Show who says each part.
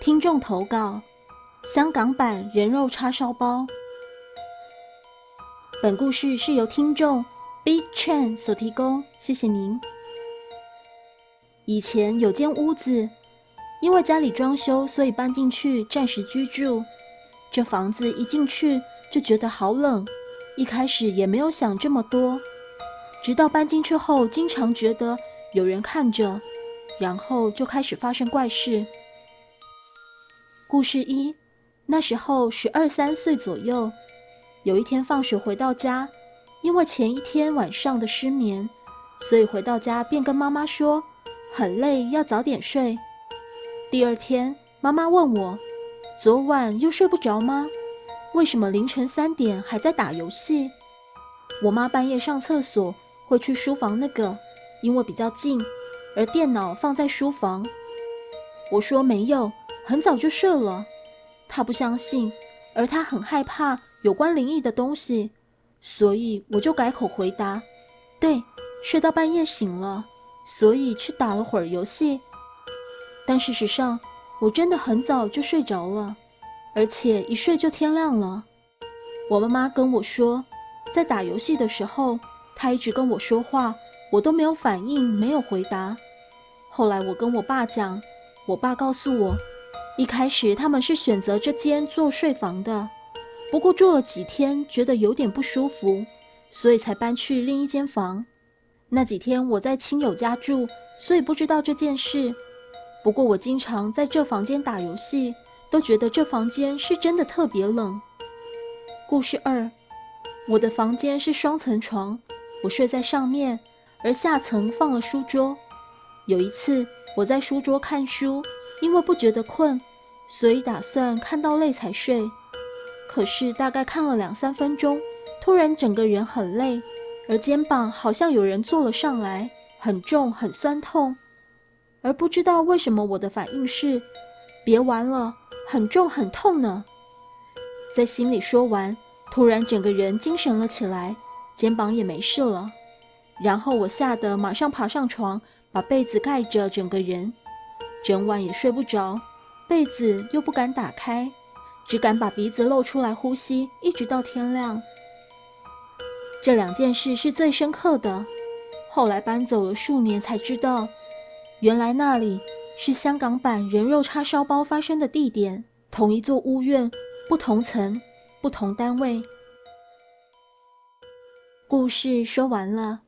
Speaker 1: 听众投稿：香港版人肉叉烧包。本故事是由听众 Big Chen 所提供，谢谢您。以前有间屋子，因为家里装修，所以搬进去暂时居住。这房子一进去就觉得好冷，一开始也没有想这么多，直到搬进去后，经常觉得有人看着，然后就开始发生怪事。故事一，那时候十二三岁左右，有一天放学回到家，因为前一天晚上的失眠，所以回到家便跟妈妈说很累，要早点睡。第二天，妈妈问我，昨晚又睡不着吗？为什么凌晨三点还在打游戏？我妈半夜上厕所会去书房那个，因为比较近，而电脑放在书房。我说没有。很早就睡了，他不相信，而他很害怕有关灵异的东西，所以我就改口回答：“对，睡到半夜醒了，所以去打了会儿游戏。”但事实上，我真的很早就睡着了，而且一睡就天亮了。我妈妈跟我说，在打游戏的时候，他一直跟我说话，我都没有反应，没有回答。后来我跟我爸讲，我爸告诉我。一开始他们是选择这间做睡房的，不过住了几天，觉得有点不舒服，所以才搬去另一间房。那几天我在亲友家住，所以不知道这件事。不过我经常在这房间打游戏，都觉得这房间是真的特别冷。故事二，我的房间是双层床，我睡在上面，而下层放了书桌。有一次我在书桌看书，因为不觉得困。所以打算看到累才睡，可是大概看了两三分钟，突然整个人很累，而肩膀好像有人坐了上来，很重很酸痛，而不知道为什么我的反应是，别玩了，很重很痛呢。在心里说完，突然整个人精神了起来，肩膀也没事了，然后我吓得马上爬上床，把被子盖着整个人，整晚也睡不着。被子又不敢打开，只敢把鼻子露出来呼吸，一直到天亮。这两件事是最深刻的。后来搬走了数年，才知道，原来那里是香港版人肉叉烧包发生的地点，同一座屋苑，不同层，不同单位。故事说完了，